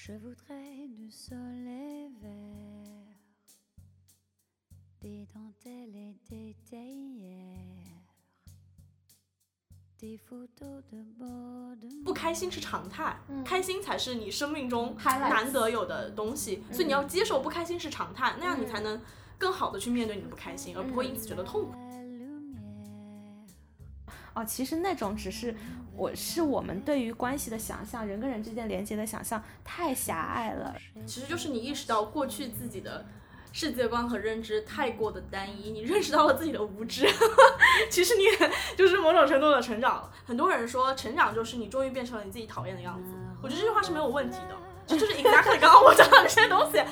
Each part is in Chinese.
Je voudrais du soleil vert, des dentelles et des théières, des photos de bord de 不开心是常态，嗯开心才是你生命中 Highlights 难得有的东西，所以你要接受不开心是常态，那样你才能更好的去面对你的不开心，而不会因此觉得痛苦。其实那种只是我是我们对于关系的想象，人跟人之间连接的想象太狭隘了。其实就是你意识到过去自己的世界观和认知太过的单一，你认识到了自己的无知，其实你也就是某种程度的成长。很多人说成长就是你终于变成了你自己讨厌的样子，我觉得这句话是没有问题的，这就是 exactly 刚刚我讲的这些东西。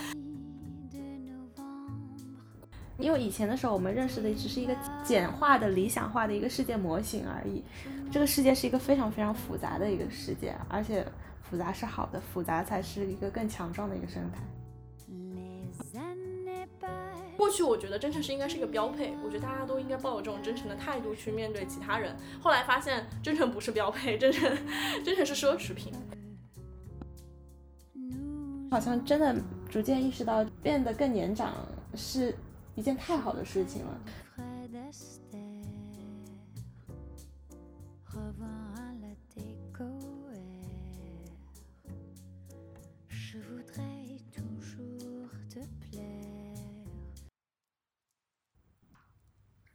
因为以前的时候，我们认识的只是一个简化的、理想化的一个世界模型而已。这个世界是一个非常非常复杂的一个世界，而且复杂是好的，复杂才是一个更强壮的一个生态。过去我觉得真诚是应该是一个标配，我觉得大家都应该抱有这种真诚的态度去面对其他人。后来发现真诚不是标配，真诚真诚是奢侈品。好像真的逐渐意识到，变得更年长是一件太好的事情了。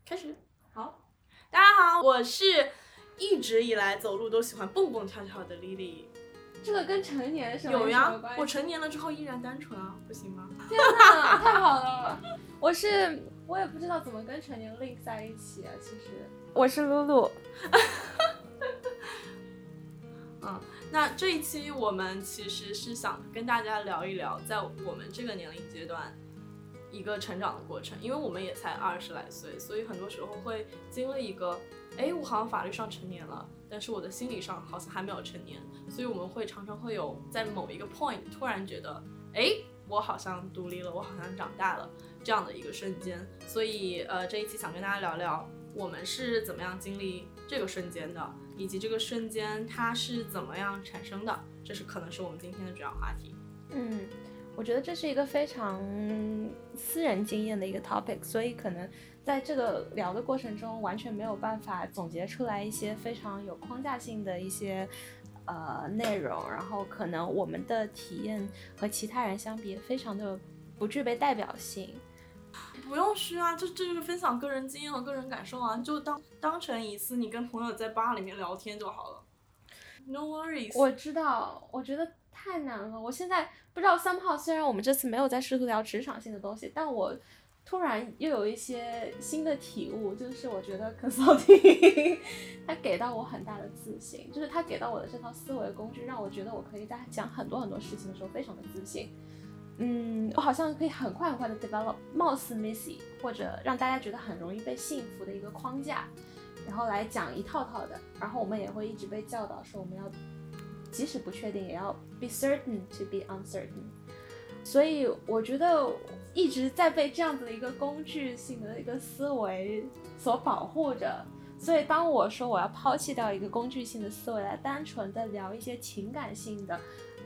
开始。好，大家好，我是一直以来走路都喜欢蹦蹦跳跳的 Lily。这个跟成年是有呀，我成年了之后依然单纯啊，不行吗？天哪，太好了！我是我也不知道怎么跟成年 link 在一起啊。其实我是露露，嗯，那这一期我们其实是想跟大家聊一聊，在我们这个年龄阶段一个成长的过程，因为我们也才二十来岁，所以很多时候会经历一个，哎，我好像法律上成年了，但是我的心理上好像还没有成年，所以我们会常常会有在某一个 point 突然觉得，哎，我好像独立了，我好像长大了这样的一个瞬间。所以呃，这一期想跟大家聊聊我们是怎么样经历这个瞬间的，以及这个瞬间它是怎么样产生的，这是可能是我们今天的主要话题。嗯，我觉得这是一个非常私人经验的一个 topic，所以可能在这个聊的过程中，完全没有办法总结出来一些非常有框架性的一些呃内容，然后可能我们的体验和其他人相比，非常的不具备代表性。不用虚啊，这这就是分享个人经验和个人感受啊，就当当成一次你跟朋友在吧里面聊天就好了。No worries。我知道，我觉得太难了。我现在不知道三炮虽然我们这次没有在试图聊职场性的东西，但我突然又有一些新的体悟，就是我觉得 consulting 它给到我很大的自信，就是它给到我的这套思维工具，让我觉得我可以在讲很多很多事情的时候非常的自信。嗯，我好像可以很快很快的 develop 貌似 Missy 或者让大家觉得很容易被信服的一个框架，然后来讲一套套的，然后我们也会一直被教导说我们要即使不确定也要 be certain to be uncertain。所以我觉得一直在被这样子的一个工具性的一个思维所保护着。所以当我说我要抛弃掉一个工具性的思维，来单纯的聊一些情感性的、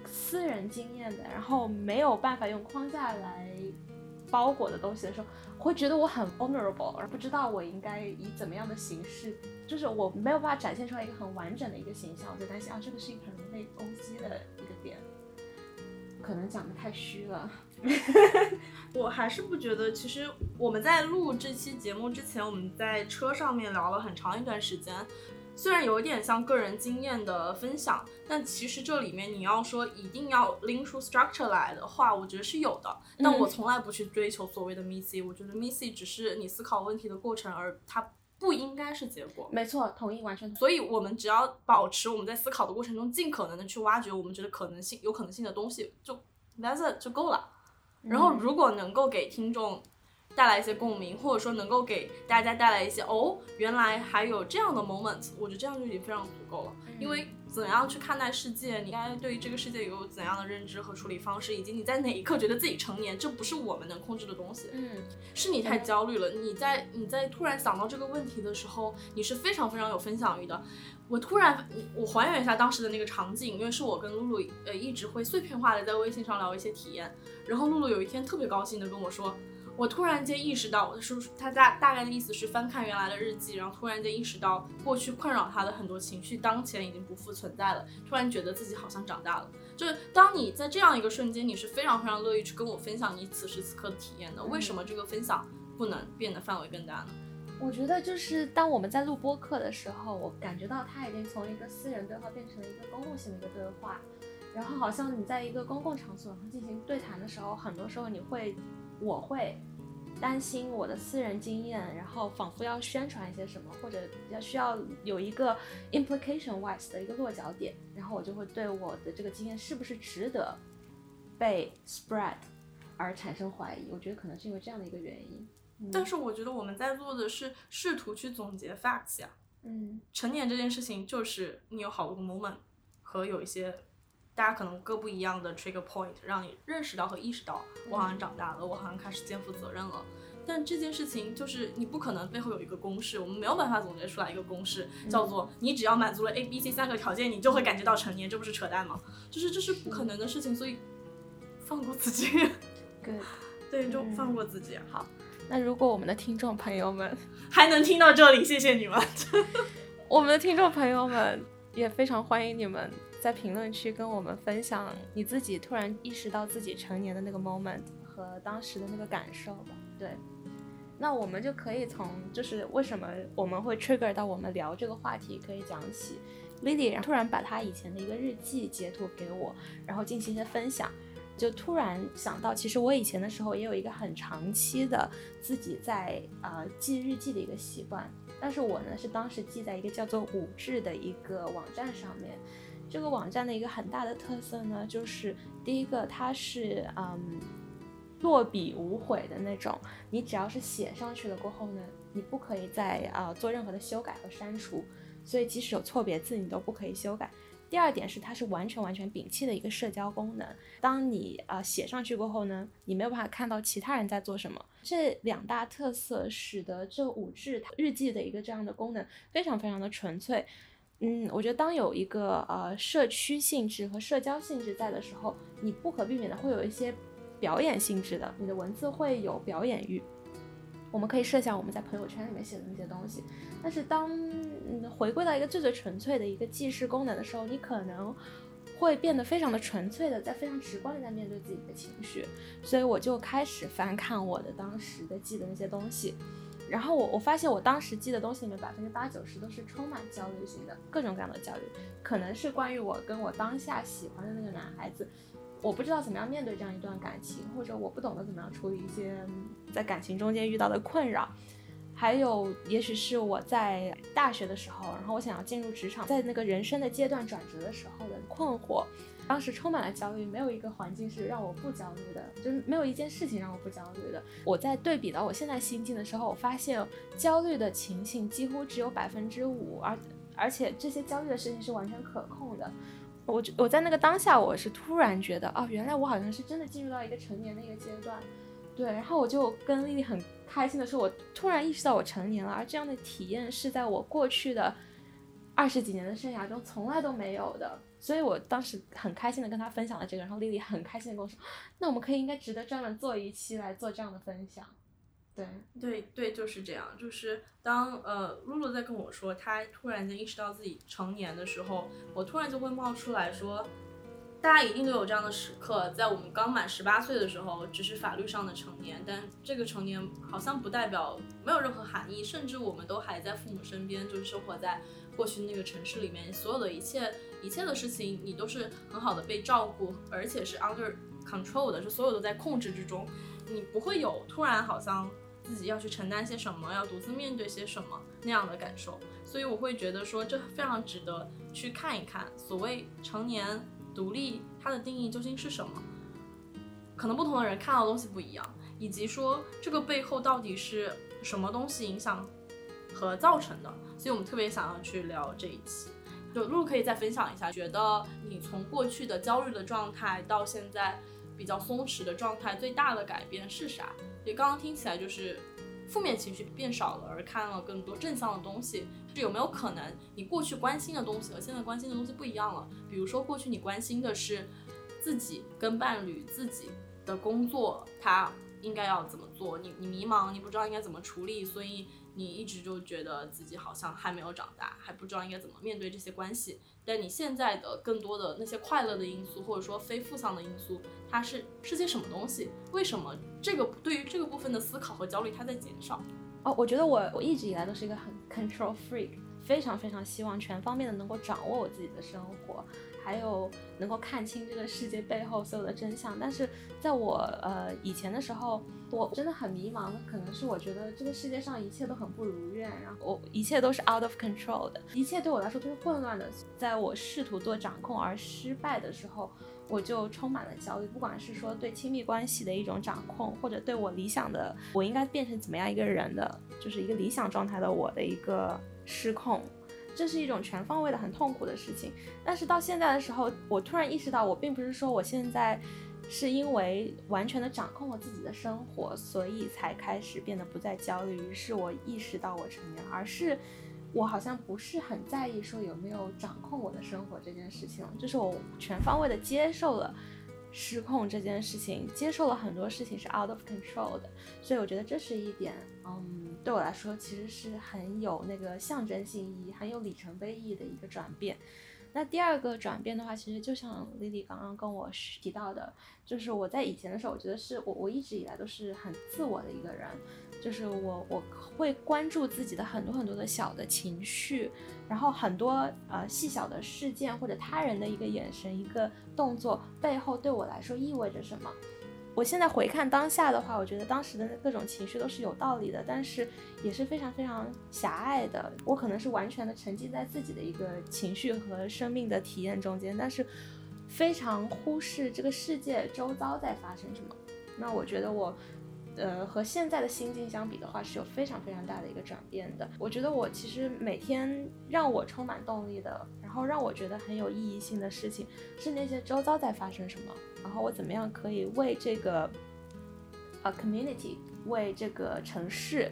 私人经验的，然后没有办法用框架来包裹的东西的时候，会觉得我很 vulnerable，而不知道我应该以怎么样的形式，就是我没有办法展现出来一个很完整的一个形象，我就担心啊，这个是一个很被攻击的一个点，可能讲的太虚了。我还是不觉得，其实我们在录这期节目之前，我们在车上面聊了很长一段时间。虽然有一点像个人经验的分享，但其实这里面你要说一定要拎出 structure 来的话，我觉得是有的。但我从来不去追求所谓的 missy，我觉得 missy 只是你思考问题的过程，而它不应该是结果。没错，同意，完全同意。所以，我们只要保持我们在思考的过程中，尽可能的去挖掘我们觉得可能性、有可能性的东西，就 that's it 就够了。然后，如果能够给听众带来一些共鸣，或者说能够给大家带来一些哦，原来还有这样的 moment，我觉得这样就已经非常足够了。因为怎样去看待世界，你应该对于这个世界有怎样的认知和处理方式，以及你在哪一刻觉得自己成年，这不是我们能控制的东西。嗯，是你太焦虑了。你在你在突然想到这个问题的时候，你是非常非常有分享欲的。我突然我还原一下当时的那个场景，因为是我跟露露呃一直会碎片化的在微信上聊一些体验，然后露露有一天特别高兴的跟我说。我突然间意识到，我的叔叔他大大概的意思是翻看原来的日记，然后突然间意识到过去困扰他的很多情绪，当前已经不复存在了。突然觉得自己好像长大了。就是当你在这样一个瞬间，你是非常非常乐意去跟我分享你此时此刻的体验的。为什么这个分享不能变得范围更大呢？我觉得就是当我们在录播课的时候，我感觉到他已经从一个私人对话变成了一个公共性的一个对话。然后好像你在一个公共场所进行对谈的时候，很多时候你会。我会担心我的私人经验，然后仿佛要宣传一些什么，或者要需要有一个 implication wise 的一个落脚点，然后我就会对我的这个经验是不是值得被 spread 而产生怀疑。我觉得可能是因为这样的一个原因。但是我觉得我们在做的是试图去总结 facts 呀。嗯，成年这件事情就是你有好多个 moment 和有一些。大家可能各不一样的 trigger point，让你认识到和意识到，我好像长大了，我好像开始肩负责任了。但这件事情就是你不可能背后有一个公式，我们没有办法总结出来一个公式，叫做你只要满足了 A、B、C 三个条件，你就会感觉到成年，这不是扯淡吗？就是这是不可能的事情，所以放过自己。对，对，就放过自己。好，那如果我们的听众朋友们 还能听到这里，谢谢你们。我们的听众朋友们也非常欢迎你们。在评论区跟我们分享你自己突然意识到自己成年的那个 moment 和当时的那个感受吧。对，那我们就可以从就是为什么我们会 trigger 到我们聊这个话题可以讲起。Lily 突然把她以前的一个日记截图给我，然后进行一些分享，就突然想到，其实我以前的时候也有一个很长期的自己在呃记日记的一个习惯，但是我呢是当时记在一个叫做五志的一个网站上面。这个网站的一个很大的特色呢，就是第一个，它是嗯落笔无悔的那种，你只要是写上去了过后呢，你不可以再啊做任何的修改和删除，所以即使有错别字，你都不可以修改。第二点是，它是完全完全摒弃的一个社交功能，当你啊写上去过后呢，你没有办法看到其他人在做什么。这两大特色使得这五志日记的一个这样的功能非常非常的纯粹。嗯，我觉得当有一个呃社区性质和社交性质在的时候，你不可避免的会有一些表演性质的，你的文字会有表演欲。我们可以设想我们在朋友圈里面写的那些东西，但是当嗯回归到一个最最纯粹的一个记事功能的时候，你可能会变得非常的纯粹的，在非常直观的在面对自己的情绪。所以我就开始翻看我的当时的记的那些东西。然后我我发现我当时记的东西里面百分之八九十都是充满焦虑型的，各种各样的焦虑，可能是关于我跟我当下喜欢的那个男孩子，我不知道怎么样面对这样一段感情，或者我不懂得怎么样处理一些在感情中间遇到的困扰，还有也许是我在大学的时候，然后我想要进入职场，在那个人生的阶段转折的时候的困惑。当时充满了焦虑，没有一个环境是让我不焦虑的，就是没有一件事情让我不焦虑的。我在对比到我现在心境的时候，我发现焦虑的情形几乎只有百分之五，而而且这些焦虑的事情是完全可控的。我我在那个当下，我是突然觉得，哦，原来我好像是真的进入到一个成年的一个阶段，对。然后我就跟丽丽很开心的说，我突然意识到我成年了，而这样的体验是在我过去的二十几年的生涯中从来都没有的。所以我当时很开心的跟他分享了这个，然后丽丽很开心的跟我说，那我们可以应该值得专门做一期来做这样的分享。对对对，就是这样。就是当呃露露在跟我说她突然间意识到自己成年的时候，我突然就会冒出来说，大家一定都有这样的时刻，在我们刚满十八岁的时候，只是法律上的成年，但这个成年好像不代表没有任何含义，甚至我们都还在父母身边，就是生活在过去那个城市里面，所有的一切。一切的事情你都是很好的被照顾，而且是 under control 的，是所有都在控制之中，你不会有突然好像自己要去承担些什么，要独自面对些什么那样的感受。所以我会觉得说这非常值得去看一看，所谓成年独立它的定义究竟是什么？可能不同的人看到的东西不一样。以及说这个背后到底是什么东西影响和造成的。所以我们特别想要去聊这一期。就露露可以再分享一下，觉得你从过去的焦虑的状态到现在比较松弛的状态，最大的改变是啥？也刚刚听起来就是负面情绪变少了，而看了更多正向的东西。是有没有可能你过去关心的东西和现在关心的东西不一样了？比如说过去你关心的是自己跟伴侣、自己的工作，他应该要怎么做？你你迷茫，你不知道应该怎么处理，所以。你一直就觉得自己好像还没有长大，还不知道应该怎么面对这些关系。但你现在的更多的那些快乐的因素，或者说非负向的因素，它是是些什么东西？为什么这个对于这个部分的思考和焦虑它在减少？哦，我觉得我我一直以来都是一个很 control freak，非常非常希望全方面的能够掌握我自己的生活。还有能够看清这个世界背后所有的真相，但是在我呃以前的时候，我真的很迷茫，可能是我觉得这个世界上一切都很不如愿，然后我一切都是 out of control 的，一切对我来说都是混乱的。在我试图做掌控而失败的时候，我就充满了焦虑，不管是说对亲密关系的一种掌控，或者对我理想的我应该变成怎么样一个人的，就是一个理想状态的我的一个失控。这是一种全方位的很痛苦的事情，但是到现在的时候，我突然意识到，我并不是说我现在是因为完全的掌控了自己的生活，所以才开始变得不再焦虑。于是我意识到我成年，而是我好像不是很在意说有没有掌控我的生活这件事情，就是我全方位的接受了。失控这件事情，接受了很多事情是 out of control 的，所以我觉得这是一点，嗯，对我来说其实是很有那个象征性意义、很有里程碑意义的一个转变。那第二个转变的话，其实就像 Lily 刚刚跟我提到的，就是我在以前的时候，我觉得是我我一直以来都是很自我的一个人。就是我我会关注自己的很多很多的小的情绪，然后很多呃细小的事件或者他人的一个眼神、一个动作背后对我来说意味着什么。我现在回看当下的话，我觉得当时的各种情绪都是有道理的，但是也是非常非常狭隘的。我可能是完全的沉浸在自己的一个情绪和生命的体验中间，但是非常忽视这个世界周遭在发生什么。那我觉得我。呃，和现在的心境相比的话，是有非常非常大的一个转变的。我觉得我其实每天让我充满动力的，然后让我觉得很有意义性的事情，是那些周遭在发生什么，然后我怎么样可以为这个呃 community，为这个城市。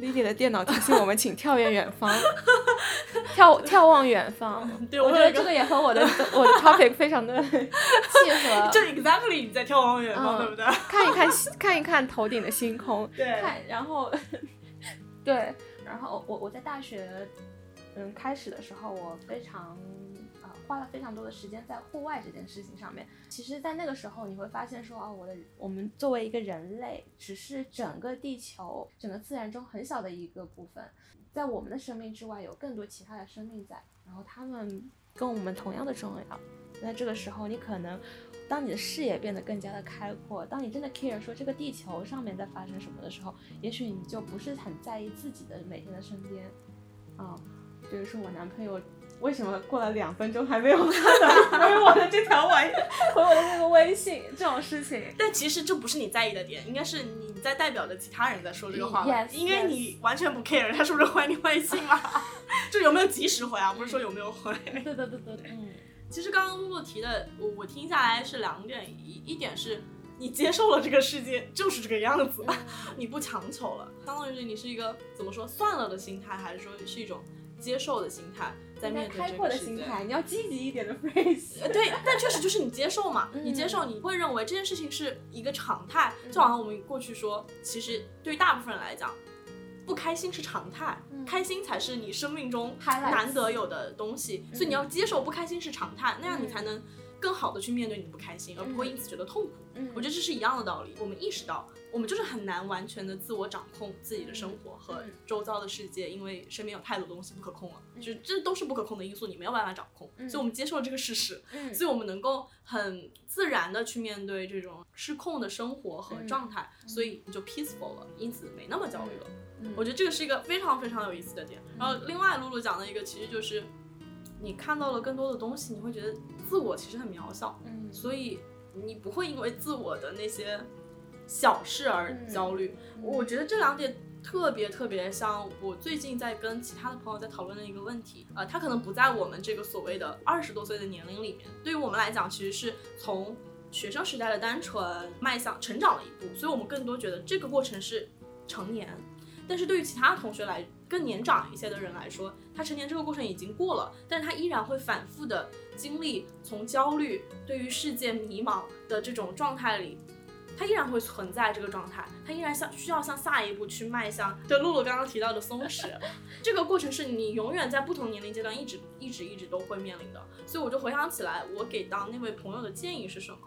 Lily 的电脑提醒我们，请跳跃远方，眺眺望远方。对，我觉得这个也和我的我的 topic 非常的契合。就 exactly 你在眺望远方，对不对？看一看看一看头顶的星空。对。看，然后，对，然后我我在大学嗯开始的时候，我非常。花了非常多的时间在户外这件事情上面。其实，在那个时候，你会发现说，哦，我的我们作为一个人类，只是整个地球、整个自然中很小的一个部分。在我们的生命之外，有更多其他的生命在，然后他们跟我们同样的重要。那这个时候，你可能，当你的视野变得更加的开阔，当你真的 care 说这个地球上面在发生什么的时候，也许你就不是很在意自己的每天的身边。啊，比如说我男朋友。为什么过了两分钟还没有看回我的这条微回我的那个微信这种事情？但其实这不是你在意的点，应该是你在代表着其他人在说这个话吧？因为你完全不 care 他是不是回你微信吗？就有没有及时回啊？不是说有没有回？对对对对对。嗯，其实刚刚露露提的，我我听下来是两点，一一点是你接受了这个世界就是这个样子，你不强求了，相当于是你是一个怎么说算了的心态，还是说是一种接受的心态？在面对开阔的心态，你要积极一点的 phrase。对，但确实就是你接受嘛，你接受，你会认为这件事情是一个常态，就好像我们过去说，其实对于大部分人来讲，不开心是常态，开心才是你生命中难得有的东西，所以你要接受不开心是常态，那样你才能更好的去面对你的不开心，而不会因此觉得痛苦。我觉得这是一样的道理，我们意识到。我们就是很难完全的自我掌控自己的生活和周遭的世界，因为身边有太多东西不可控了，就这都是不可控的因素，你没有办法掌控，所以我们接受了这个事实，所以我们能够很自然的去面对这种失控的生活和状态，所以你就 peaceful 了，因此没那么焦虑了。我觉得这个是一个非常非常有意思的点。然后另外露露讲的一个其实就是你看到了更多的东西，你会觉得自我其实很渺小，所以你不会因为自我的那些。小事而嗯焦虑。我觉得这两点特别特别像我最近在跟其他的朋友在讨论的一个问题，呃，他可能不在我们这个所谓的二十多岁的年龄里面，对于我们来讲，其实是从学生时代的单纯迈向成长了一步，所以我们更多觉得这个过程是成年。但是对于其他同学来，更年长一些的人来说，他成年这个过程已经过了，但是他依然会反复的经历从焦虑、对于世界迷茫的这种状态里，他依然会存在这个状态，它依然向需要向下一步去迈向。就露露刚刚提到的松弛，这个过程是你永远在不同年龄阶段一直一直一直都会面临的。所以我就回想起来，我给到那位朋友的建议是什么？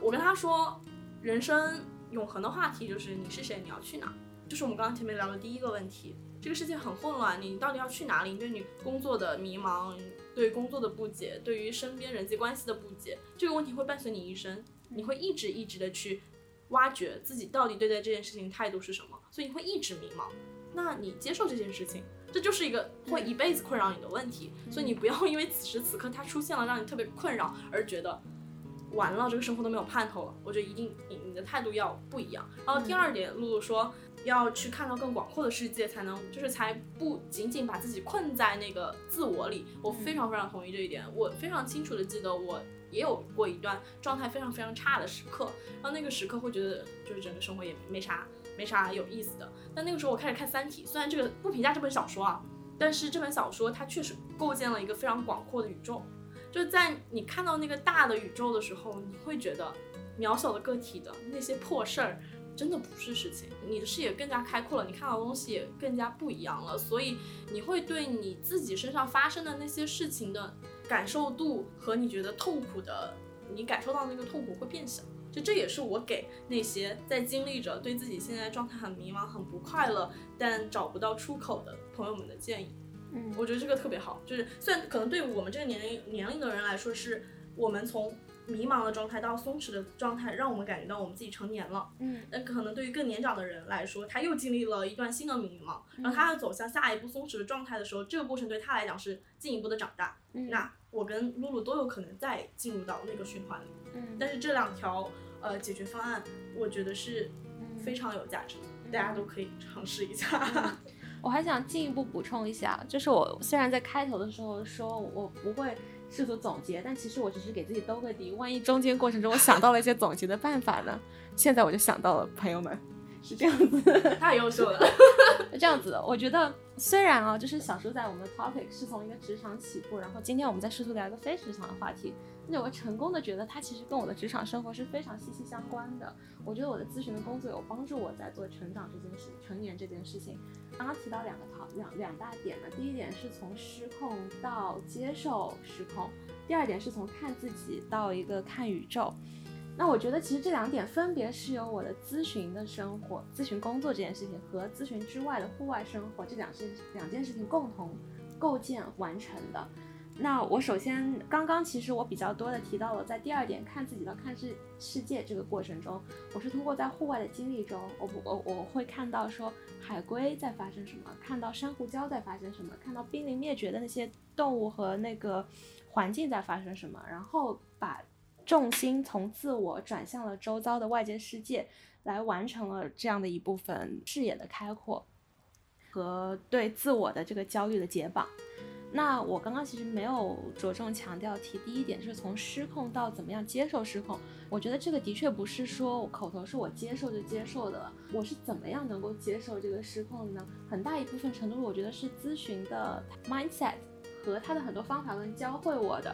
我跟他说，人生永恒的话题就是你是谁，你要去哪。就是我们刚刚前面聊的第一个问题，这个世界很混乱，你到底要去哪里？你对你工作的迷茫，对工作的不解，对于身边人际关系的不解，这个问题会伴随你一生，你会一直一直的去挖掘自己到底对待这件事情态度是什么，所以你会一直迷茫。那你接受这件事情，这就是一个会一辈子困扰你的问题，所以你不要因为此时此刻它出现了让你特别困扰而觉得完了，这个生活都没有盼头了。我觉得一定你你的态度要不一样。然后第二点，露露说。要去看到更广阔的世界，才能就是才不仅仅把自己困在那个自我里。我非常非常同意这一点。我非常清楚的记得，我也有过一段状态非常非常差的时刻，然后那个时刻会觉得就是整个生活也没啥没啥有意思的。但那个时候我开始看《三体》，虽然这个不评价这本小说啊，但是这本小说它确实构建了一个非常广阔的宇宙。就在你看到那个大的宇宙的时候，你会觉得渺小的个体的那些破事儿。真的不是事情，你的视野更加开阔了，你看到的东西也更加不一样了，所以你会对你自己身上发生的那些事情的感受度和你觉得痛苦的，你感受到那个痛苦会变小。就这也是我给那些在经历着对自己现在状态很迷茫、很不快乐，但找不到出口的朋友们的建议。嗯，我觉得这个特别好，就是虽然可能对我们这个年龄年龄的人来说，是我们从。迷茫的状态到松弛的状态，让我们感觉到我们自己成年了。嗯，那可能对于更年长的人来说，他又经历了一段新的迷茫，然后他要走向下一步松弛的状态的时候，这个过程对他来讲是进一步的长大。嗯，那我跟露露都有可能再进入到那个循环里。嗯，但是这两条呃解决方案，我觉得是非常有价值的，大家都可以尝试一下。我还想进一步补充一下，就是我虽然在开头的时候说我不会。试图总结，但其实我只是给自己兜个底，万一中间过程中我想到了一些总结的办法呢？现在我就想到了，朋友们是这样子，太优秀了。这样子，我觉得虽然啊，就是小时候在我们的 topic 是从一个职场起步，然后今天我们在试图聊一个非职场的话题，那我成功的觉得它其实跟我的职场生活是非常息息相关的。我觉得我的咨询的工作有帮助我在做成长这件事、成年这件事情。刚刚提到两个讨两两大点呢，第一点是从失控到接受失控，第二点是从看自己到一个看宇宙。那我觉得其实这两点分别是由我的咨询的生活、咨询工作这件事情和咨询之外的户外生活这两件两件事情共同构建完成的。那我首先刚刚其实我比较多的提到了，在第二点看自己到看世世界这个过程中，我是通过在户外的经历中，我我我会看到说海龟在发生什么，看到珊瑚礁在发生什么，看到濒临灭绝的那些动物和那个环境在发生什么，然后把重心从自我转向了周遭的外界世界，来完成了这样的一部分视野的开阔和对自我的这个焦虑的解绑。那我刚刚其实没有着重强调提第一点，就是从失控到怎么样接受失控。我觉得这个的确不是说我口头是我接受就接受的了，我是怎么样能够接受这个失控的呢？很大一部分程度，我觉得是咨询的 mindset 和他的很多方法论教会我的。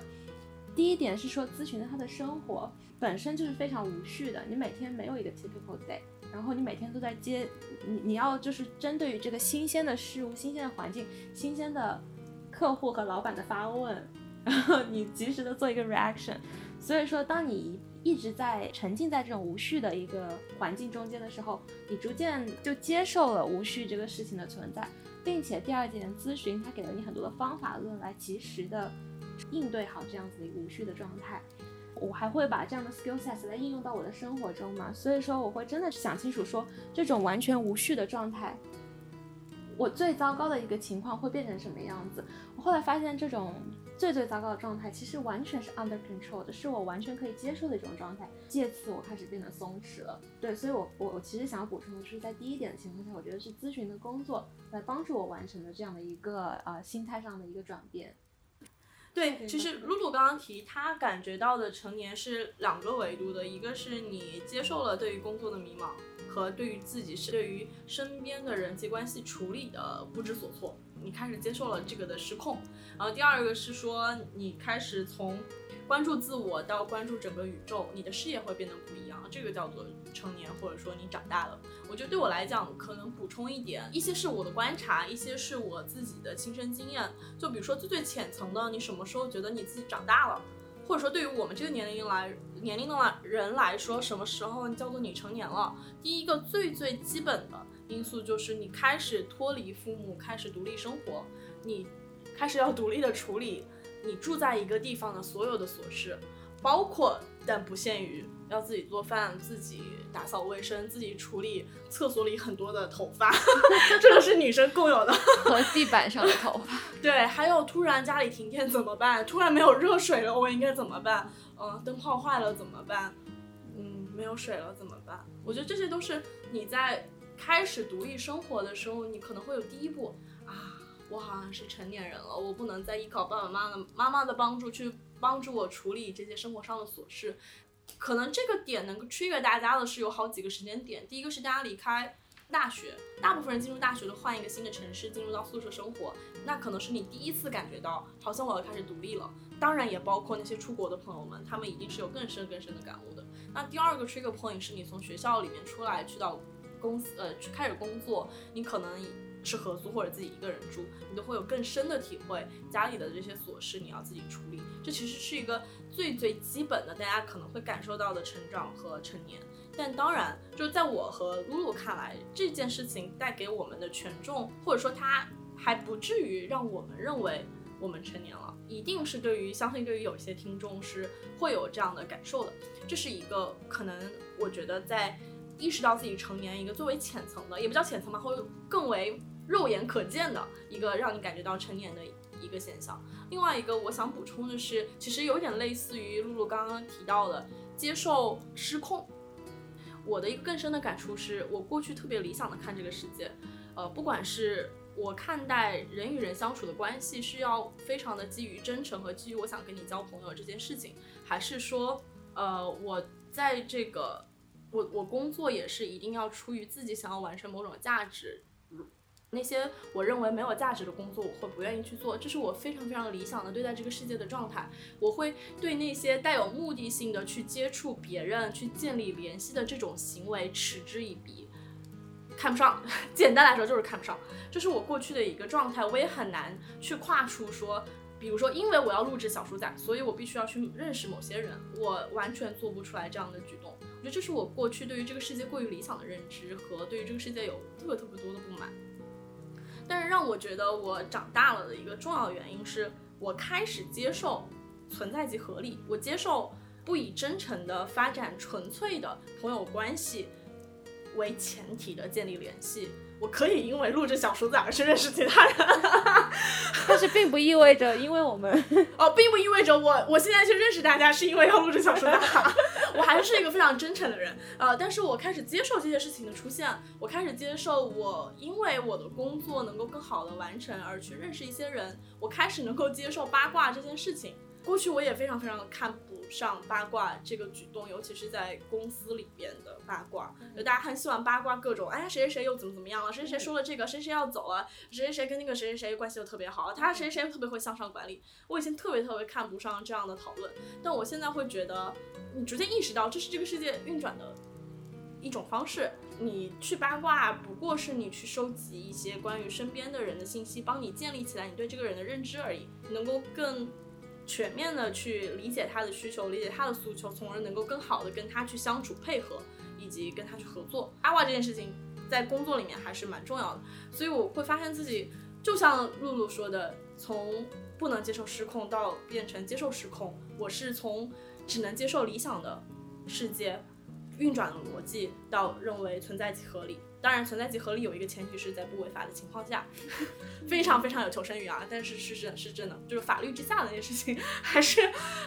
第一点是说，咨询的他的生活本身就是非常无序的，你每天没有一个 typical day，然后你每天都在接，你你要就是针对于这个新鲜的事物、新鲜的环境、新鲜的。客户和老板的发问，然后你及时的做一个 reaction。所以说，当你一直在沉浸在这种无序的一个环境中间的时候，你逐渐就接受了无序这个事情的存在，并且第二点咨询，它给了你很多的方法论来及时的应对好这样子的一个无序的状态。我还会把这样的 skill sets 来应用到我的生活中嘛？所以说，我会真的想清楚说，这种完全无序的状态。我最糟糕的一个情况会变成什么样子。我后来发现，这种最最糟糕的状态其实完全是 under control 的，是我完全可以接受的一种状态。借此我开始变得松弛了。对，所以我我我其实想要补充的是，在第一点的情况下，我觉得是咨询的工作来帮助我完成的这样的一个呃心态上的一个转变。对，其实露露刚刚提，她感觉到的成年是两个维度的，一个是你接受了对于工作的迷茫和对于自己是对于身边的人际关系处理的不知所措，你开始接受了这个的失控。然后第二个是说，你开始从关注自我到关注整个宇宙，你的视野会变得不一样，这个叫做成年，或者说你长大了。我觉得对我来讲，可能补充一点，一些是我的观察，一些是我自己的亲身经验。就比如说最最浅层的，你什么时候觉得你自己长大了，或者说对于我们这个年龄来年龄的来人来说，什么时候叫做你成年了？第一个最最基本的因素就是你开始脱离父母，开始独立生活，你开始要独立的处理你住在一个地方的所有的琐事，包括但不限于。要自己做饭，自己打扫卫生，自己处理厕所里很多的头发，这个是女生共有的。和地板上的头发。对，还有突然家里停电怎么办？突然没有热水了，我应该怎么办？嗯，灯泡坏了怎么办？嗯，没有水了怎么办？我觉得这些都是你在开始独立生活的时候，你可能会有第一步啊，我好像是成年人了，我不能再依靠爸爸妈妈妈妈的帮助去帮助我处理这些生活上的琐事。可能这个点能够 trigger 大家的是有好几个时间点。第一个是大家离开大学，大部分人进入大学都换一个新的城市，进入到宿舍生活，那可能是你第一次感觉到好像我要开始独立了。当然也包括那些出国的朋友们，他们一定是有更深更深的感悟的。那第二个 trigger point 是你从学校里面出来，去到公司，呃，去开始工作，你可能。是合租或者自己一个人住，你都会有更深的体会。家里的这些琐事你要自己处理，这其实是一个最最基本的，大家可能会感受到的成长和成年。但当然，就是在我和露露看来，这件事情带给我们的权重，或者说它还不至于让我们认为我们成年了。一定是对于相信对于有些听众是会有这样的感受的。这是一个可能，我觉得在意识到自己成年一个最为浅层的，也不叫浅层吧，会更为。肉眼可见的一个让你感觉到成年的一个现象。另外一个我想补充的是，其实有点类似于露露刚刚提到的接受失控。我的一个更深的感触是，我过去特别理想的看这个世界，呃，不管是我看待人与人相处的关系是要非常的基于真诚和基于我想跟你交朋友这件事情，还是说，呃，我在这个我我工作也是一定要出于自己想要完成某种价值。那些我认为没有价值的工作，我会不愿意去做，这是我非常非常理想的对待这个世界的状态。我会对那些带有目的性的去接触别人、去建立联系的这种行为嗤之以鼻，看不上。简单来说就是看不上，这是我过去的一个状态。我也很难去跨出说，比如说因为我要录制小书仔，所以我必须要去认识某些人，我完全做不出来这样的举动。我觉得这是我过去对于这个世界过于理想的认知和对于这个世界有特别特别多的不满。但是让我觉得我长大了的一个重要原因是，我开始接受存在即合理，我接受不以真诚的发展纯粹的朋友关系为前提的建立联系。我可以因为录制小叔子而去认识其他人，但是并不意味着因为我们 哦，并不意味着我我现在去认识大家是因为要录制小叔子。我还是一个非常真诚的人，呃，但是我开始接受这些事情的出现，我开始接受我因为我的工作能够更好的完成而去认识一些人，我开始能够接受八卦这件事情。过去我也非常非常的看不上八卦这个举动，尤其是在公司里边的八卦，就大家很喜欢八卦各种，哎呀谁谁谁又怎么怎么样了，谁谁谁说了这个，谁谁要走了，谁谁谁跟那个谁谁谁关系又特别好，他谁谁谁特别会向上管理，我以前特别特别看不上这样的讨论，但我现在会觉得，你逐渐意识到这是这个世界运转的一种方式，你去八卦不过是你去收集一些关于身边的人的信息，帮你建立起来你对这个人的认知而已，能够更。全面的去理解他的需求，理解他的诉求，从而能够更好的跟他去相处配合，以及跟他去合作。八卦这件事情在工作里面还是蛮重要的，所以我会发现自己就像露露说的，从不能接受失控到变成接受失控，我是从只能接受理想的世界，运转的逻辑到认为存在即合理。当然，存在即合理有一个前提是在不违法的情况下，非常非常有求生欲啊。但是是真是真的，就是法律之下的那些事情，还是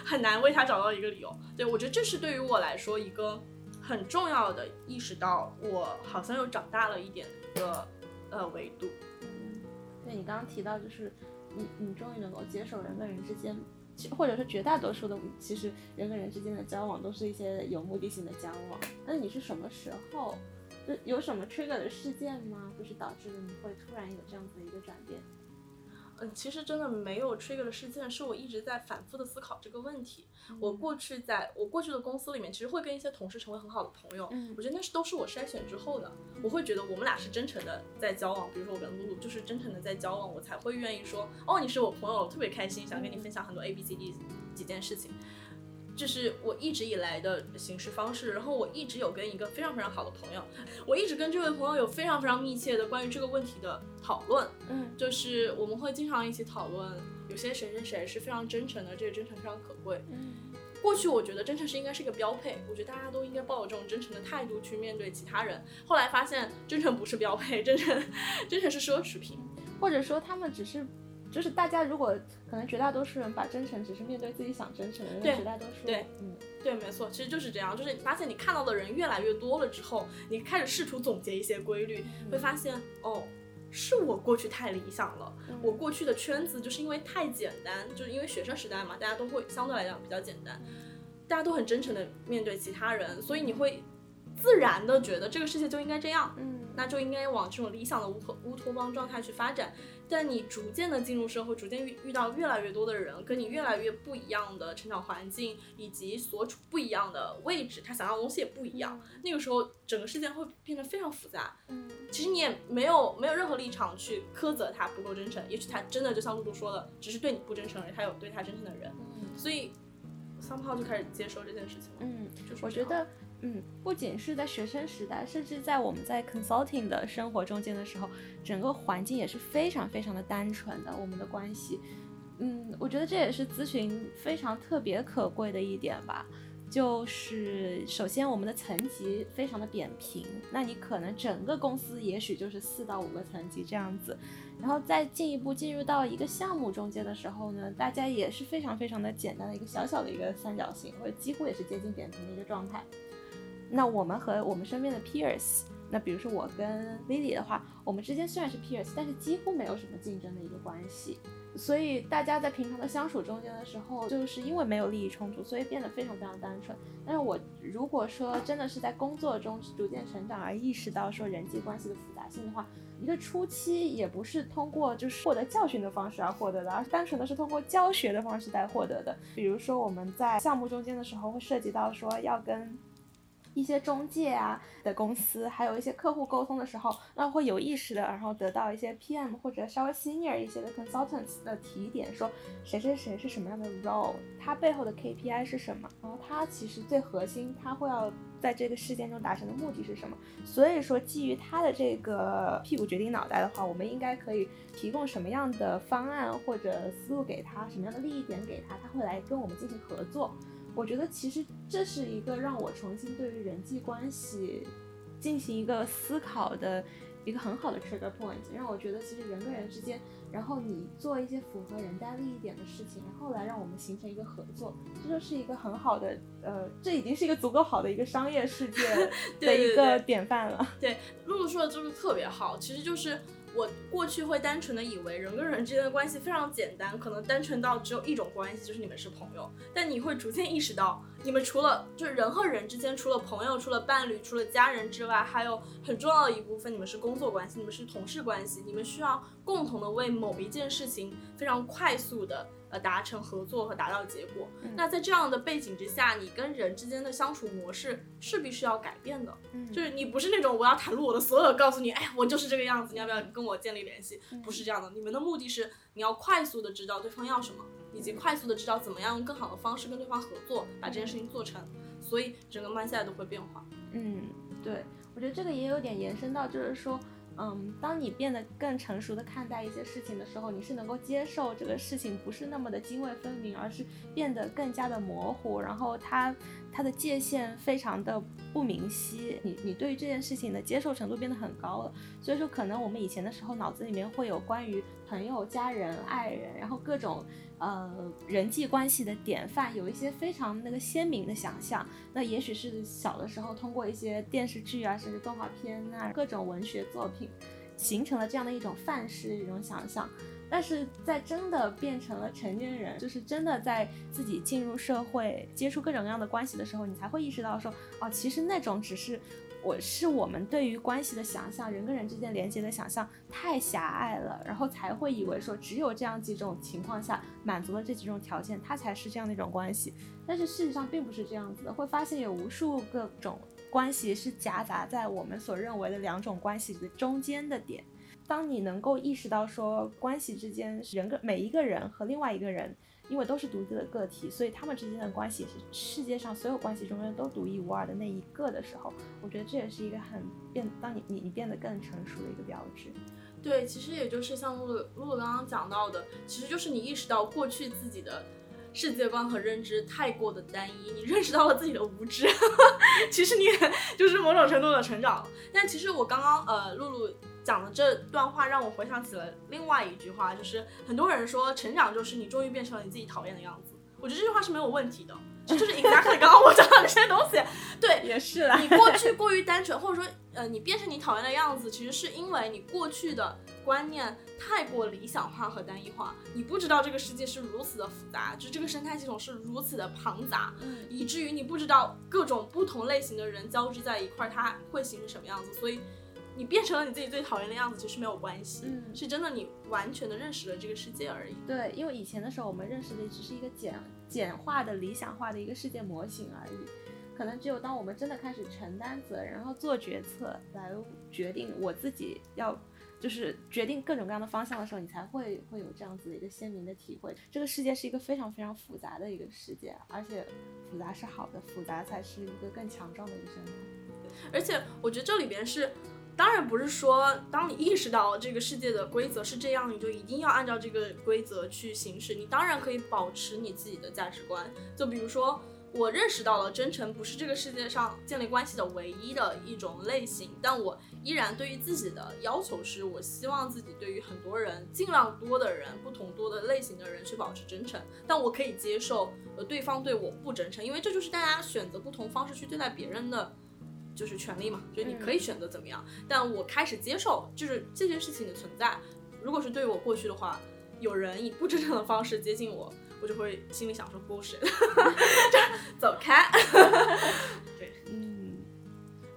很难为他找到一个理由。对我觉得这是对于我来说一个很重要的意识到，我好像又长大了一点的呃维度。嗯对你刚刚提到，就是你你终于能够接受人跟人之间。或者说绝大多数的，其实人跟人之间的交往都是一些有目的性的交往。那你是什么时候，有什么 trigger 的事件吗？就是导致你会突然有这样子的一个转变？嗯，其实真的没有 trigger 的事件，是我一直在反复的思考这个问题。我过去在我过去的公司里面，其实会跟一些同事成为很好的朋友。嗯，我觉得那是都是我筛选之后的。我会觉得我们俩是真诚的在交往，比如说我跟露露就是真诚的在交往，我才会愿意说，哦，你是我朋友，特别开心，想跟你分享很多 A B C D 几件事情。这是我一直以来的行事方式，然后我一直有跟一个非常非常好的朋友，我一直跟这位朋友有非常非常密切的关于这个问题的讨论，嗯，就是我们会经常一起讨论，有些谁谁谁是非常真诚的，这个真诚非常可贵，嗯，过去我觉得真诚是应该是一个标配，我觉得大家都应该抱有这种真诚的态度去面对其他人，后来发现真诚不是标配，真诚 真诚是奢侈品，或者说他们只是。就是大家如果可能，绝大多数人把真诚只是面对自己想真诚的人，绝大多数对，嗯，对，没错，其实就是这样。就是你发现你看到的人越来越多了之后，你开始试图总结一些规律，会发现哦，是我过去太理想了，我过去的圈子就是因为太简单，就是因为学生时代嘛，大家都会相对来讲比较简单，大家都很真诚的面对其他人，所以你会自然的觉得这个世界就应该这样，嗯，那就应该往这种理想的乌托乌托邦状态去发展。但你逐渐的进入社会，逐渐遇遇到越来越多的人，跟你越来越不一样的成长环境，以及所处不一样的位置，他想要的东西也不一样。那个时候，整个事件会变得非常复杂。嗯，其实你也没有没有任何立场去苛责他不够真诚，也许他真的就像露露说的，只是对你不真诚而已，他有对他真诚的人。嗯，所以三炮就开始接受这件事情了。嗯，我觉得。嗯，不仅是在学生时代，甚至在我们在 consulting 的生活中间的时候，整个环境也是非常非常的单纯的。我们的关系，嗯，我觉得这也是咨询非常特别可贵的一点吧。就是首先我们的层级非常的扁平，那你可能整个公司也许就是四到五个层级这样子，然后再进一步进入到一个项目中间的时候呢，大家也是非常非常的简单的一个小小的一个三角形，或者几乎也是接近扁平的一个状态。那我们和我们身边的 peers，那比如说我跟 Lily 的话，我们之间虽然是 peers，但是几乎没有什么竞争的一个关系，所以大家在平常的相处中间的时候，就是因为没有利益冲突，所以变得非常非常单纯。但是我如果说真的是在工作中逐渐成长而意识到说人际关系的复杂性的话，一个初期也不是通过就是获得教训的方式而获得的，而单纯的是通过教学的方式来获得的。比如说我们在项目中间的时候，会涉及到说要跟一些中介啊的公司，还有一些客户沟通的时候，那会有意识的，然后得到一些 PM 或者稍微 senior 一些的 consultants 的提点，说谁谁谁是什么样的 role，他背后的 KPI 是什么，然后他其实最核心，他会要在这个事件中达成的目的是什么。所以说，基于他的这个屁股决定脑袋的话，我们应该可以提供什么样的方案或者思路给他，什么样的利益点给他，他会来跟我们进行合作。我觉得其实这是一个让我重新对于人际关系进行一个思考的一个很好的 trigger point，让我觉得其实人跟人之间，然后你做一些符合人家利益点的事情，然后来让我们形成一个合作，这就是一个很好的，呃，这已经是一个足够好的一个商业世界的 一个典范了。对，露露说的就是特别好，其实就是。我过去会单纯的以为人跟人之间的关系非常简单，可能单纯到只有一种关系，就是你们是朋友。但你会逐渐意识到，你们除了就是人和人之间，除了朋友、除了伴侣、除了家人之外，还有很重要的一部分，你们是工作关系，你们是同事关系，你们需要共同的为某一件事情非常快速的。呃，达成合作和达到结果。那在这样的背景之下，你跟人之间的相处模式势必是要改变的。嗯，就是你不是那种我要袒露我的所有，告诉你，哎呀，我就是这个样子，你要不要跟我建立联系？不是这样的。你们的目的是你要快速的知道对方要什么，以及快速的知道怎么样用更好的方式跟对方合作，把这件事情做成。所以整个 mindset 都会变化。嗯，对，我觉得这个也有点延伸到，就是说。嗯，当你变得更成熟的看待一些事情的时候，你是能够接受这个事情不是那么的泾渭分明，而是变得更加的模糊。然后它它的界限非常的不明晰，你你对于这件事情的接受程度变得很高了。所以说，可能我们以前的时候脑子里面会有关于朋友、家人、爱人，然后各种呃人际关系的典范，有一些非常那个鲜明的想象。那也许是小的时候通过一些电视剧啊，甚至动画片啊，各种文学作品，形成了这样的一种范式、一种想象。但是在真的变成了成年人，就是真的在自己进入社会、接触各种各样的关系的时候，你才会意识到说，哦，其实那种只是我是我们对于关系的想象，人跟人之间连接的想象太狭隘了，然后才会以为说只有这样几种情况下满足了这几种条件，它才是这样的一种关系。但是事实上并不是这样子的，会发现有无数各种关系是夹杂在我们所认为的两种关系的中间的点。当你能够意识到说关系之间人跟每一个人和另外一个人，因为都是独自的个体，所以他们之间的关系是世界上所有关系中间都独一无二的那一个的时候，我觉得这也是一个很变，当你你你变得更成熟的一个标志。对，其实也就是像露露露露刚刚讲到的，其实就是你意识到过去自己的世界观和认知太过的单一，你认识到了自己的无知，其实你 就是某种程度的成长。但其实我刚刚呃露露。讲的这段话让我回想起了另外一句话，就是很多人说成长就是你终于变成了你自己讨厌的样子。我觉得这句话是没有问题的，这就是 exactly 刚刚我讲的这些东西。对，也是啦。你过去过于单纯，或者说呃你变成你讨厌的样子，其实是因为你过去的观念太过理想化和单一化。你不知道这个世界是如此的复杂，就这个生态系统是如此的庞杂，以至于你不知道各种不同类型的人交织在一块，它会形成什么样子，所以。你变成了你自己最讨厌的样子，其实没有关系，嗯，是真的你完全的认识了这个世界而已。对，因为以前的时候我们认识的只是一个简简化的理想化的一个世界模型而已，可能只有当我们真的开始承担责任，然后做决策来决定我自己要就是决定各种各样的方向的时候，你才会会有这样子的一个鲜明的体会。这个世界是一个非常非常复杂的一个世界，而且复杂是好的，复杂才是一个更强壮的一个生态。而且我觉得这里边是。当然不是说，当你意识到这个世界的规则是这样，你就一定要按照这个规则去行事。你当然可以保持你自己的价值观。就比如说，我认识到了真诚不是这个世界上建立关系的唯一的一种类型，但我依然对于自己的要求是，我希望自己对于很多人，尽量多的人，不同多的类型的人去保持真诚。但我可以接受，呃，对方对我不真诚，因为这就是大家选择不同方式去对待别人的。就是权利嘛，就是你可以选择怎么样，但我开始接受就是这件事情的存在。如果是对于我过去的话，有人以不真诚的方式接近我，我就会心里想说 bullshit，走开。对，嗯，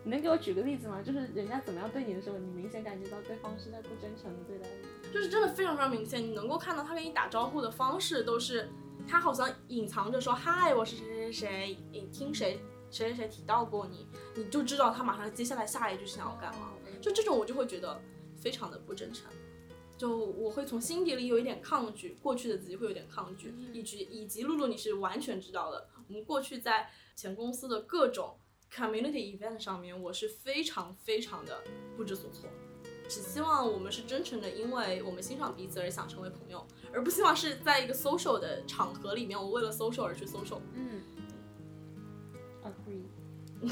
你能给我举个例子吗？就是人家怎么样对你的时候，你明显感觉到对方是在不真诚的对待你，就是真的非常非常明显，你能够看到他跟你打招呼的方式都是，他好像隐藏着说嗨，我是谁谁谁，你听谁。谁谁谁提到过你，你就知道他马上接下来下一句是想要干嘛。就这种我就会觉得非常的不真诚，就我会从心底里有一点抗拒，过去的自己会有点抗拒，以及以及露露你是完全知道的，我们过去在前公司的各种 community event 上面，我是非常非常的不知所措，只希望我们是真诚的，因为我们欣赏彼此而想成为朋友，而不希望是在一个 social 的场合里面，我为了 social 而去 social。嗯。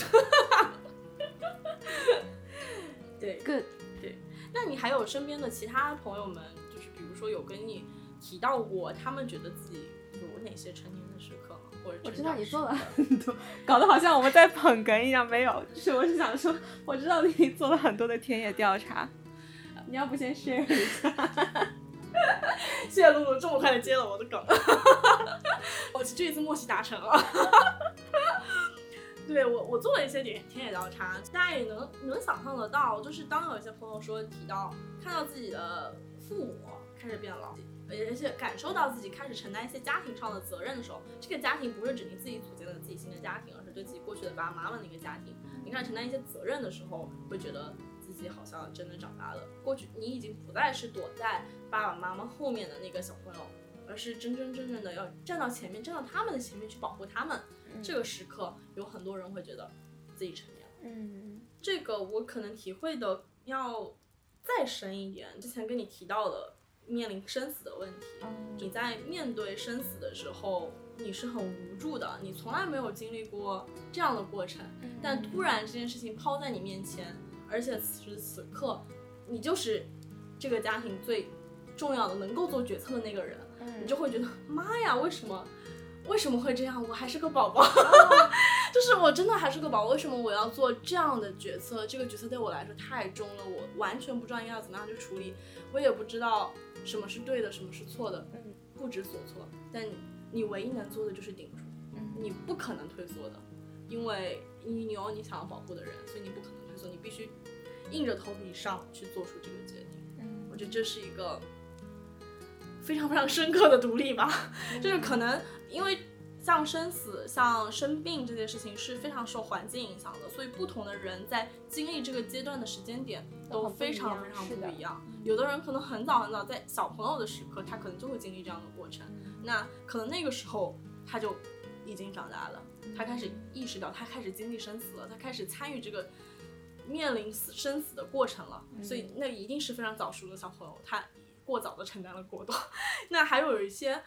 对，good，对。那你还有身边的其他朋友们，就是比如说有跟你提到过，他们觉得自己有哪些成年的时刻吗？或者我知道你做了很多，搞得好像我们在捧哏一样。没有，就是我是想说，我知道你做了很多的田野调查。你要不先 share 一下？谢谢露露这么快的接了我的梗。我这一次默契达成了。对我，我做了一些田田野调查，大家也能能想象得到，就是当有一些朋友说提到看到自己的父母开始变老，而且感受到自己开始承担一些家庭上的责任的时候，这个家庭不是指你自己组建的自己新的家庭，而是对自己过去的爸爸妈妈的一个家庭。你开始承担一些责任的时候，会觉得自己好像真的长大了。过去你已经不再是躲在爸爸妈妈后面的那个小朋友，而是真真正正的要站到前面，站到他们的前面去保护他们。这个时刻，有很多人会觉得自己成年了。嗯，这个我可能体会的要再深一点。之前跟你提到的，面临生死的问题。你在面对生死的时候，你是很无助的，你从来没有经历过这样的过程，但突然这件事情抛在你面前，而且此时此刻，你就是这个家庭最重要的能够做决策的那个人，你就会觉得妈呀，为什么？为什么会这样？我还是个宝宝，就是我真的还是个宝宝。为什么我要做这样的决策？这个决策对我来说太重了，我完全不知道应该要怎么样去处理，我也不知道什么是对的，什么是错的，不知所措。但你唯一能做的就是顶住，你不可能退缩的，因为你你有你想要保护的人，所以你不可能退缩，你必须硬着头皮上去做出这个决定。我觉得这是一个非常非常深刻的独立吧，就是可能。因为像生死、像生病这件事情是非常受环境影响的，所以不同的人在经历这个阶段的时间点都非常非常不一样。有的人可能很早很早，在小朋友的时刻，他可能就会经历这样的过程。那可能那个时候他就已经长大了，他开始意识到，他开始经历生死了，他开始参与这个面临死生死的过程了。所以那一定是非常早熟的小朋友，他过早的承担了过多。那还有一些。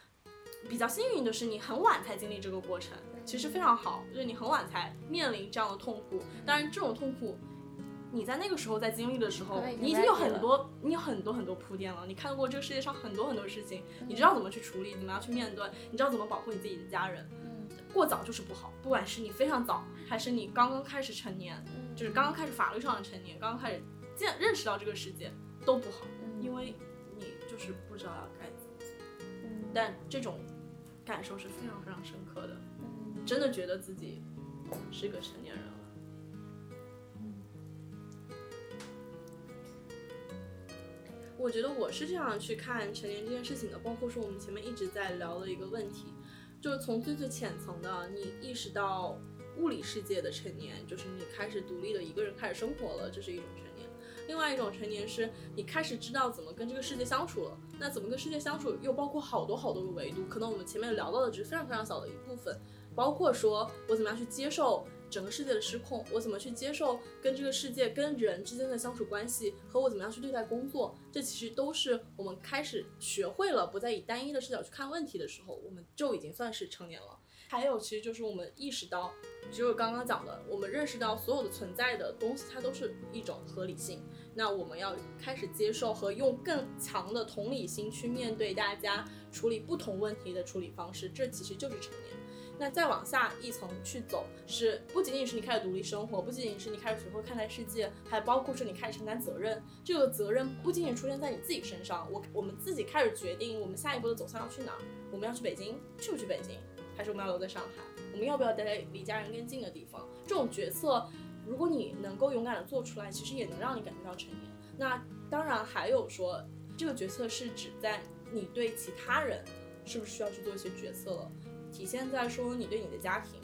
比较幸运的是，你很晚才经历这个过程，其实非常好，就是你很晚才面临这样的痛苦。当然，这种痛苦，你在那个时候在经历的时候，你已经有很多，你有很多很多铺垫了。你看过这个世界上很多很多事情，你知道怎么去处理，怎么样去面对，你知道怎么保护你自己的家人。过早就是不好，不管是你非常早，还是你刚刚开始成年，就是刚刚开始法律上的成年，刚刚开始见认识到这个世界都不好，因为你就是不知道要该怎么做。但这种。感受是非常非常深刻的，真的觉得自己是个成年人了。我觉得我是这样去看成年这件事情的，包括说我们前面一直在聊的一个问题，就是从最最浅层的，你意识到物理世界的成年，就是你开始独立的一个人开始生活了，这是一种成。另外一种成年是你开始知道怎么跟这个世界相处了。那怎么跟世界相处，又包括好多好多个维度。可能我们前面聊到的只是非常非常小的一部分，包括说我怎么样去接受整个世界的失控，我怎么去接受跟这个世界、跟人之间的相处关系，和我怎么样去对待工作。这其实都是我们开始学会了不再以单一的视角去看问题的时候，我们就已经算是成年了。还有，其实就是我们意识到，就是刚刚讲的，我们认识到所有的存在的东西，它都是一种合理性。那我们要开始接受和用更强的同理心去面对大家处理不同问题的处理方式，这其实就是成年。那再往下一层去走，是不仅仅是你开始独立生活，不仅仅是你开始学会看待世界，还包括说你开始承担责任。这个责任不仅仅出现在你自己身上，我我们自己开始决定我们下一步的走向要去哪儿。我们要去北京，去不去北京？还是我们要留在上海？我们要不要待在离家人更近的地方？这种决策。如果你能够勇敢的做出来，其实也能让你感觉到成年。那当然还有说，这个决策是指在你对其他人是不是需要去做一些决策了，体现在说你对你的家庭，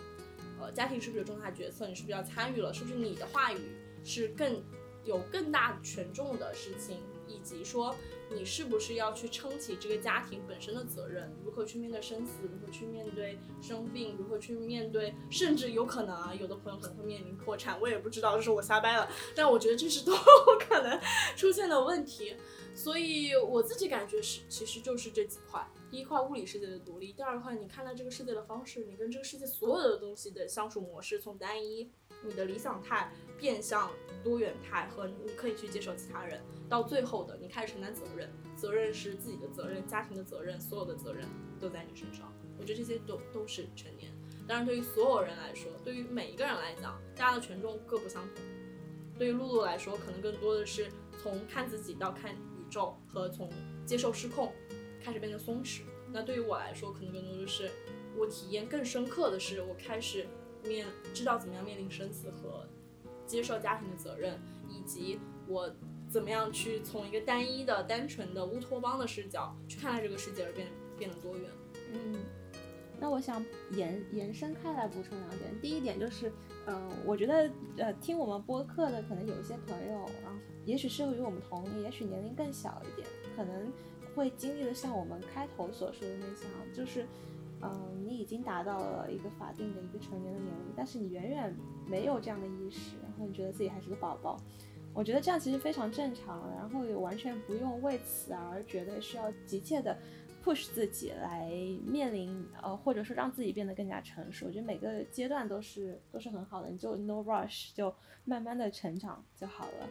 呃，家庭是不是有重大决策，你是不是要参与了？是不是你的话语是更有更大权重的事情，以及说。你是不是要去撑起这个家庭本身的责任？如何去面对生死？如何去面对生病？如何去面对？甚至有可能啊，有的朋友可能会面临破产，我也不知道，这是我瞎掰了。但我觉得这是都可能出现的问题。所以我自己感觉是，其实就是这几块：第一块物理世界的独立；第二块你看待这个世界的方式，你跟这个世界所有的东西的相处模式，从单一你的理想态变向多元态，和你可以去接受其他人。到最后的，你开始承担责任，责任是自己的责任，家庭的责任，所有的责任都在你身上。我觉得这些都都是成年。当然，对于所有人来说，对于每一个人来讲，大家的权重各不相同。对于露露来说，可能更多的是从看自己到看宇宙，和从接受失控开始变得松弛。那对于我来说，可能更多的是我体验更深刻的是，我开始面知道怎么样面临生死和接受家庭的责任，以及我。怎么样去从一个单一的、单纯的乌托邦的视角去看待这个世界，而变变得多元？嗯，那我想延延伸开来补充两点。第一点就是，嗯，我觉得呃，听我们播客的可能有一些朋友，然后也许适合于我们同龄，也许年龄更小一点，可能会经历的像我们开头所说的那些，就是，嗯，你已经达到了一个法定的一个成年的年龄，但是你远远没有这样的意识，然后你觉得自己还是个宝宝。我觉得这样其实非常正常，然后也完全不用为此而觉得需要急切的 push 自己来面临呃，或者说让自己变得更加成熟。我觉得每个阶段都是都是很好的，你就 no rush，就慢慢的成长就好了。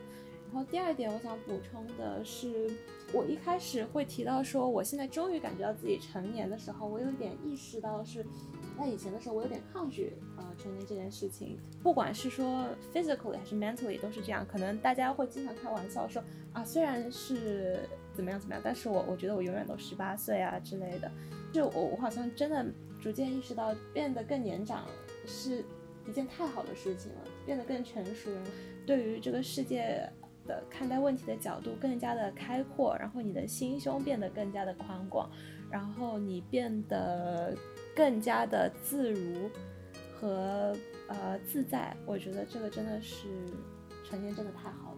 然后第二点，我想补充的是，我一开始会提到说，我现在终于感觉到自己成年的时候，我有点意识到是。在以前的时候，我有点抗拒呃成年这件事情，不管是说 physically 还是 mentally 都是这样。可能大家会经常开玩笑说啊，虽然是怎么样怎么样，但是我我觉得我永远都十八岁啊之类的。就我我好像真的逐渐意识到，变得更年长是一件太好的事情了，变得更成熟，对于这个世界的看待问题的角度更加的开阔，然后你的心胸变得更加的宽广，然后你变得。更加的自如和呃自在，我觉得这个真的是成年真的太好。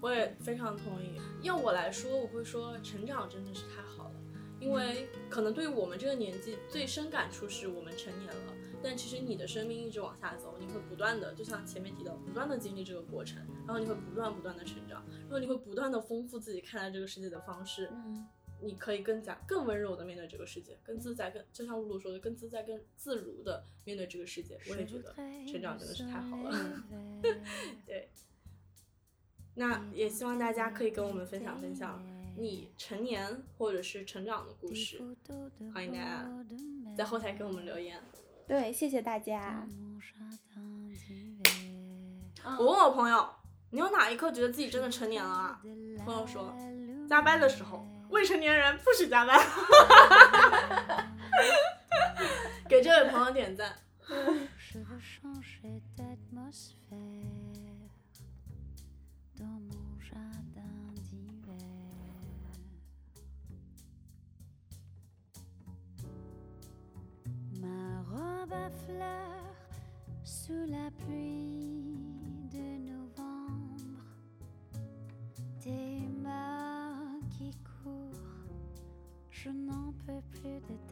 我也非常同意。要我来说，我会说成长真的是太好了，因为可能对于我们这个年纪最深感触是我们成年了，但其实你的生命一直往下走，你会不断的，就像前面提到，不断的经历这个过程，然后你会不断不断的成长，然后你会不断的丰富自己看待这个世界的方式。嗯。你可以更加更温柔的面对这个世界，更自在，更就像露露说的，更自在、更自如的面对这个世界。我也觉得成长真的是太好了。对，那也希望大家可以跟我们分享分享你成年或者是成长的故事，欢迎大家在后台给我们留言。对，谢谢大家。我问我朋友，你有哪一刻觉得自己真的成年了啊？朋友说，加班的时候。未成年人不许加班，给这位朋友点赞。robe à fleurs sous la pluie de novembre. Tes mains qui courent, je n'en peux plus de